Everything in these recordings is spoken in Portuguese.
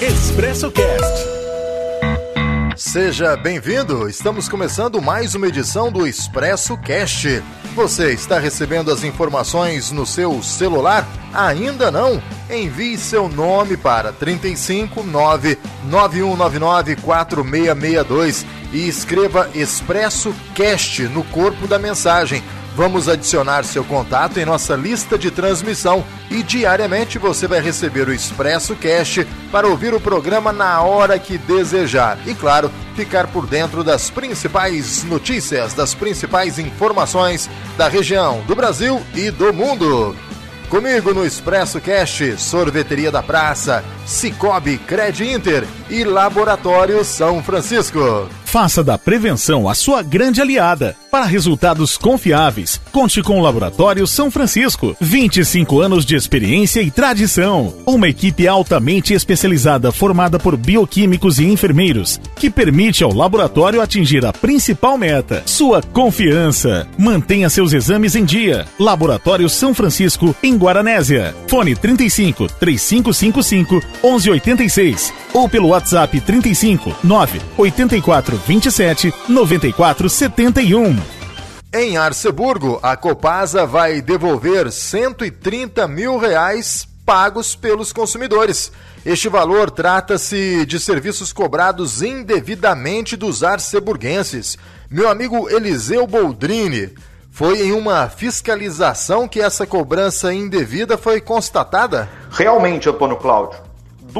Expresso Cast. Seja bem-vindo. Estamos começando mais uma edição do Expresso Cast. Você está recebendo as informações no seu celular? Ainda não? Envie seu nome para 359 9199 4662 e escreva Expresso Cast no corpo da mensagem Vamos adicionar seu contato em nossa lista de transmissão e diariamente você vai receber o Expresso Cast para ouvir o programa na hora que desejar. E claro, ficar por dentro das principais notícias, das principais informações da região, do Brasil e do mundo. Comigo no Expresso Cast, Sorveteria da Praça, Cicobi Cred Inter e Laboratório São Francisco. Faça da prevenção a sua grande aliada. Para resultados confiáveis, conte com o Laboratório São Francisco. 25 anos de experiência e tradição. Uma equipe altamente especializada formada por bioquímicos e enfermeiros, que permite ao laboratório atingir a principal meta: sua confiança. Mantenha seus exames em dia. Laboratório São Francisco, em Guaranésia. Fone 35 3555 1186 ou pelo WhatsApp 35 9 84 27 94 71. Em Arceburgo, a Copasa vai devolver 130 mil reais pagos pelos consumidores. Este valor trata-se de serviços cobrados indevidamente dos arceburguenses. Meu amigo Eliseu Boldrini, foi em uma fiscalização que essa cobrança indevida foi constatada? Realmente, Antônio Cláudio.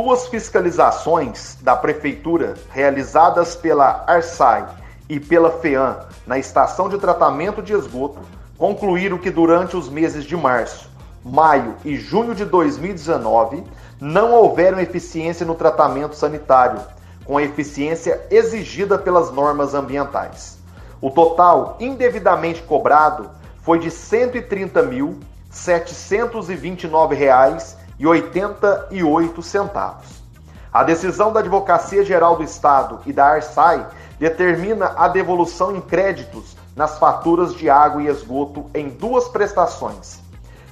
Duas fiscalizações da Prefeitura realizadas pela Arsai e pela FEAM na estação de tratamento de esgoto concluíram que durante os meses de março, maio e junho de 2019 não houveram eficiência no tratamento sanitário, com a eficiência exigida pelas normas ambientais. O total indevidamente cobrado foi de R$ 130.729,88. A decisão da Advocacia Geral do Estado e da Arsai determina a devolução em créditos nas faturas de água e esgoto em duas prestações.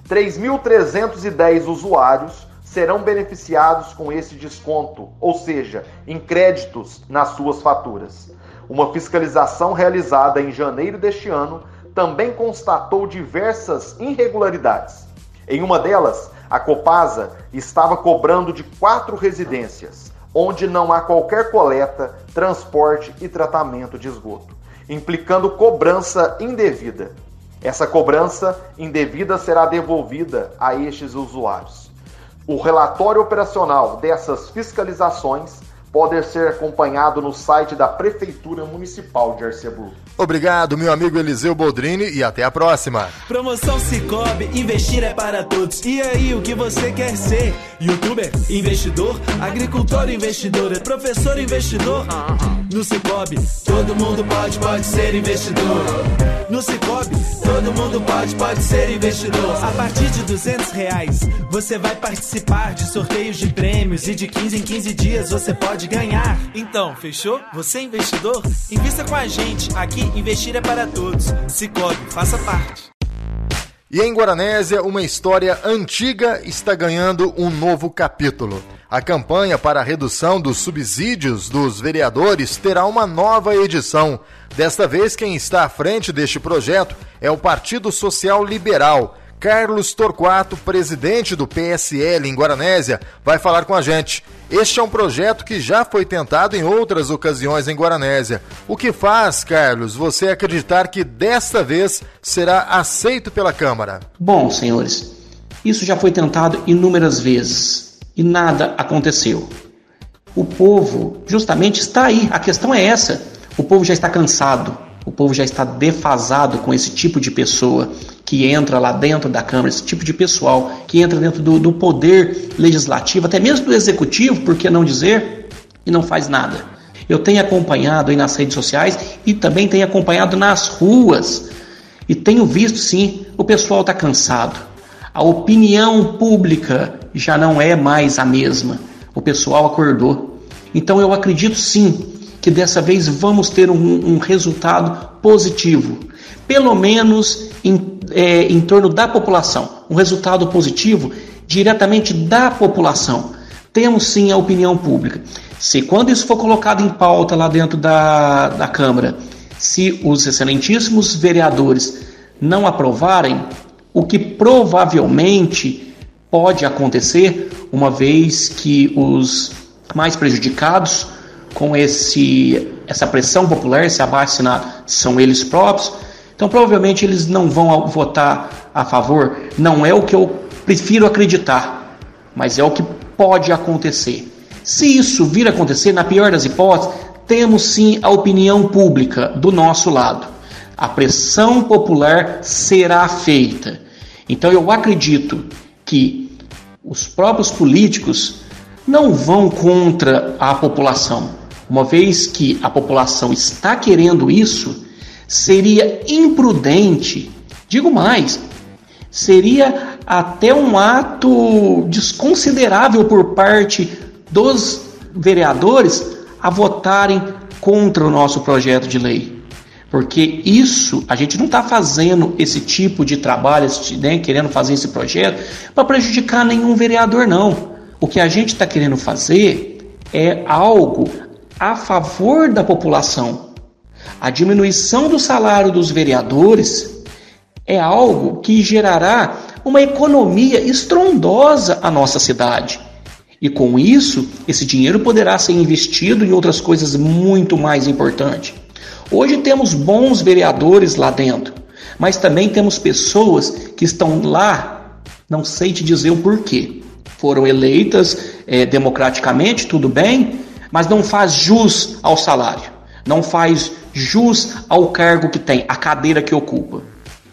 3.310 usuários serão beneficiados com esse desconto, ou seja, em créditos nas suas faturas. Uma fiscalização realizada em janeiro deste ano também constatou diversas irregularidades. Em uma delas, a Copasa estava cobrando de quatro residências, onde não há qualquer coleta, transporte e tratamento de esgoto, implicando cobrança indevida. Essa cobrança indevida será devolvida a estes usuários. O relatório operacional dessas fiscalizações pode ser acompanhado no site da Prefeitura Municipal de Arceburgo. Obrigado, meu amigo Eliseu Boldrini, e até a próxima. Promoção Cicobi, investir é para todos. E aí, o que você quer ser? Youtuber, investidor, agricultor, investidor, professor, investidor? No Cicobi, todo mundo pode, pode ser investidor. No Cicobi, todo mundo pode, pode ser investidor. A partir de 200 reais, você vai participar de sorteios de prêmios e de 15 em 15 dias você pode ganhar. Então, fechou? Você é investidor? Invista com a gente. Aqui, investir é para todos. Cicobi, faça parte. E em Guaranésia, uma história antiga está ganhando um novo capítulo. A campanha para a redução dos subsídios dos vereadores terá uma nova edição. Desta vez, quem está à frente deste projeto é o Partido Social Liberal. Carlos Torquato, presidente do PSL em Guaranésia, vai falar com a gente. Este é um projeto que já foi tentado em outras ocasiões em Guaranésia. O que faz, Carlos, você acreditar que desta vez será aceito pela Câmara? Bom, senhores, isso já foi tentado inúmeras vezes e nada aconteceu. O povo justamente está aí, a questão é essa. O povo já está cansado, o povo já está defasado com esse tipo de pessoa que entra lá dentro da Câmara, esse tipo de pessoal que entra dentro do, do poder legislativo, até mesmo do executivo, por que não dizer, e não faz nada. Eu tenho acompanhado aí nas redes sociais e também tenho acompanhado nas ruas e tenho visto sim, o pessoal está cansado. A opinião pública já não é mais a mesma. O pessoal acordou. Então eu acredito sim que dessa vez vamos ter um, um resultado positivo, pelo menos em, é, em torno da população. Um resultado positivo diretamente da população. temos sim a opinião pública. Se quando isso for colocado em pauta lá dentro da, da Câmara, se os excelentíssimos vereadores não aprovarem, o que provavelmente pode acontecer, uma vez que os mais prejudicados com esse, essa pressão popular, esse abaixo são eles próprios, então provavelmente eles não vão votar a favor. Não é o que eu prefiro acreditar, mas é o que pode acontecer. Se isso vir a acontecer, na pior das hipóteses, temos sim a opinião pública do nosso lado. A pressão popular será feita. Então eu acredito que os próprios políticos não vão contra a população. Uma vez que a população está querendo isso, seria imprudente, digo mais, seria até um ato desconsiderável por parte dos vereadores a votarem contra o nosso projeto de lei. Porque isso, a gente não está fazendo esse tipo de trabalho, né, querendo fazer esse projeto, para prejudicar nenhum vereador, não. O que a gente está querendo fazer é algo a favor da população. A diminuição do salário dos vereadores é algo que gerará uma economia estrondosa à nossa cidade. E com isso, esse dinheiro poderá ser investido em outras coisas muito mais importantes. Hoje temos bons vereadores lá dentro, mas também temos pessoas que estão lá, não sei te dizer o porquê. Foram eleitas é, democraticamente, tudo bem, mas não faz jus ao salário, não faz jus ao cargo que tem, a cadeira que ocupa.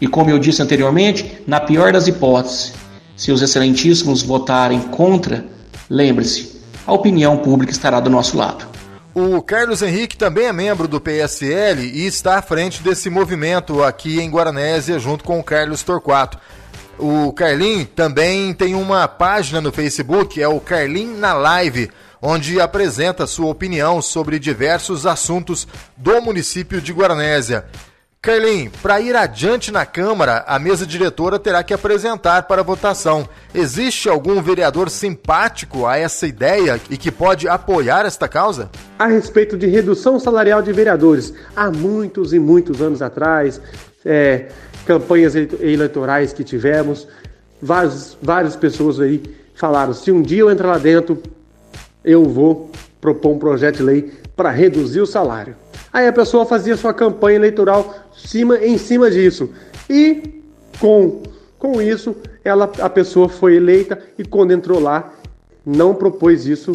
E como eu disse anteriormente, na pior das hipóteses, se os excelentíssimos votarem contra, lembre-se, a opinião pública estará do nosso lado. O Carlos Henrique também é membro do PSL e está à frente desse movimento aqui em Guaranésia, junto com o Carlos Torquato. O Carlin também tem uma página no Facebook, é o Carlin na Live onde apresenta sua opinião sobre diversos assuntos do município de Guaranésia. Carlin, para ir adiante na Câmara, a mesa diretora terá que apresentar para votação. Existe algum vereador simpático a essa ideia e que pode apoiar esta causa? A respeito de redução salarial de vereadores, há muitos e muitos anos atrás, é, campanhas eleitorais que tivemos, várias, várias pessoas aí falaram: se um dia eu entrar lá dentro, eu vou propor um projeto de lei para reduzir o salário. Aí a pessoa fazia sua campanha eleitoral cima, em cima disso. E com, com isso, ela, a pessoa foi eleita e quando entrou lá, não propôs isso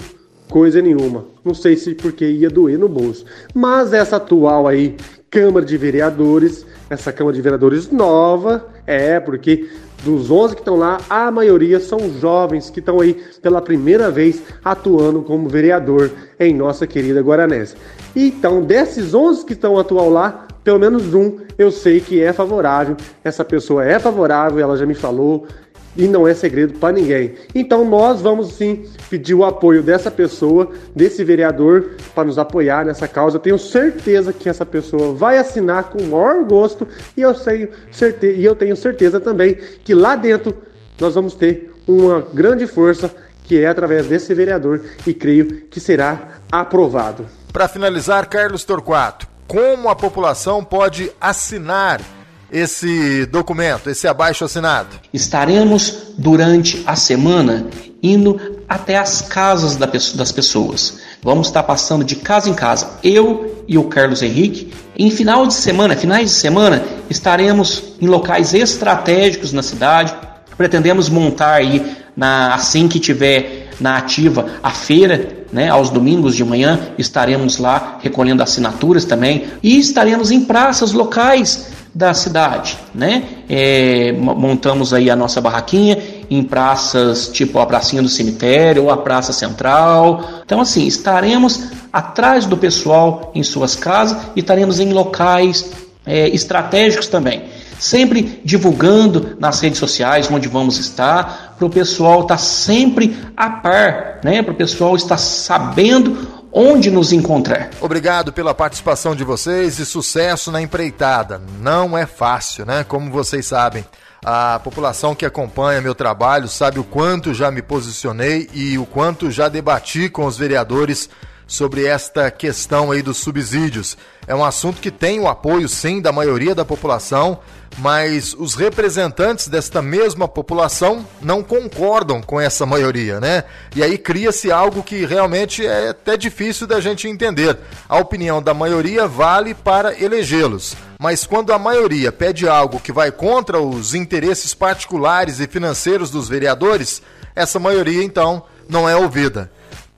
coisa nenhuma. Não sei se porque ia doer no bolso. Mas essa atual aí, Câmara de Vereadores, essa Câmara de Vereadores nova, é, porque dos 11 que estão lá, a maioria são jovens que estão aí pela primeira vez atuando como vereador em nossa querida Guaranese. Então, desses 11 que estão atual lá, pelo menos um eu sei que é favorável. Essa pessoa é favorável, ela já me falou, e não é segredo para ninguém. Então nós vamos sim pedir o apoio dessa pessoa, desse vereador, para nos apoiar nessa causa. Eu tenho certeza que essa pessoa vai assinar com o maior gosto e eu, sei, certe e eu tenho certeza também que lá dentro nós vamos ter uma grande força que é através desse vereador e creio que será aprovado. Para finalizar, Carlos Torquato, como a população pode assinar esse documento, esse abaixo assinado? Estaremos durante a semana indo até as casas das pessoas. Vamos estar passando de casa em casa, eu e o Carlos Henrique. Em final de semana, finais de semana, estaremos em locais estratégicos na cidade. Pretendemos montar aí na, assim que tiver na ativa a feira, né, aos domingos de manhã estaremos lá recolhendo assinaturas também e estaremos em praças locais da cidade, né? É, montamos aí a nossa barraquinha em praças tipo a pracinha do cemitério ou a praça central. Então assim estaremos atrás do pessoal em suas casas e estaremos em locais é, estratégicos também, sempre divulgando nas redes sociais onde vamos estar para o pessoal estar tá sempre a par, né? Para o pessoal estar sabendo onde nos encontrar. Obrigado pela participação de vocês e sucesso na empreitada. Não é fácil, né? Como vocês sabem. A população que acompanha meu trabalho sabe o quanto já me posicionei e o quanto já debati com os vereadores sobre esta questão aí dos subsídios. É um assunto que tem o apoio, sim, da maioria da população, mas os representantes desta mesma população não concordam com essa maioria, né? E aí cria-se algo que realmente é até difícil da gente entender. A opinião da maioria vale para elegê-los, mas quando a maioria pede algo que vai contra os interesses particulares e financeiros dos vereadores, essa maioria então não é ouvida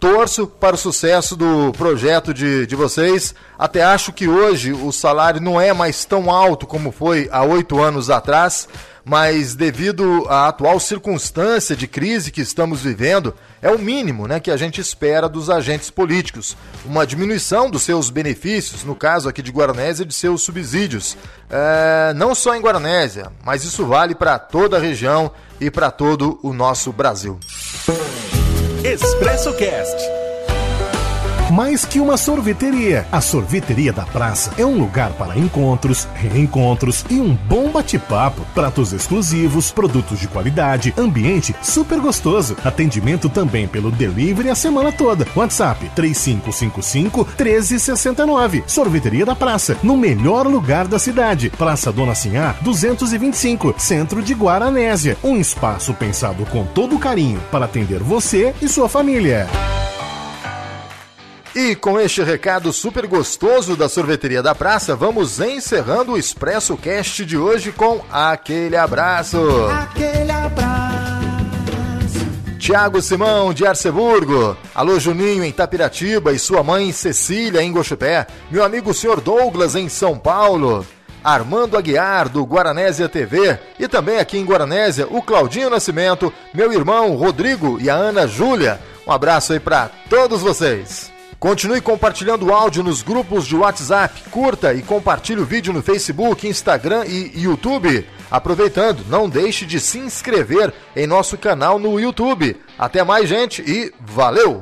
torço para o sucesso do projeto de, de vocês. Até acho que hoje o salário não é mais tão alto como foi há oito anos atrás, mas devido à atual circunstância de crise que estamos vivendo, é o mínimo né, que a gente espera dos agentes políticos. Uma diminuição dos seus benefícios, no caso aqui de Guaranésia, de seus subsídios. É, não só em Guaranésia, mas isso vale para toda a região e para todo o nosso Brasil. Expresso Cast mais que uma sorveteria. A Sorveteria da Praça é um lugar para encontros, reencontros e um bom bate-papo. Pratos exclusivos, produtos de qualidade, ambiente super gostoso. Atendimento também pelo delivery a semana toda. WhatsApp 3555 1369. Sorveteria da Praça, no melhor lugar da cidade. Praça Dona Sinhá 225, centro de Guaranésia. Um espaço pensado com todo carinho para atender você e sua família. E com este recado super gostoso da sorveteria da praça, vamos encerrando o Expresso Cast de hoje com aquele abraço. Aquele abraço. Tiago Simão de Arceburgo, alô Juninho em Tapiratiba e sua mãe Cecília em Gochupé, meu amigo senhor Douglas em São Paulo. Armando Aguiar, do Guaranésia TV, e também aqui em Guaranésia, o Claudinho Nascimento, meu irmão Rodrigo e a Ana Júlia. Um abraço aí para todos vocês. Continue compartilhando o áudio nos grupos de WhatsApp, curta e compartilhe o vídeo no Facebook, Instagram e YouTube. Aproveitando, não deixe de se inscrever em nosso canal no YouTube. Até mais, gente, e valeu!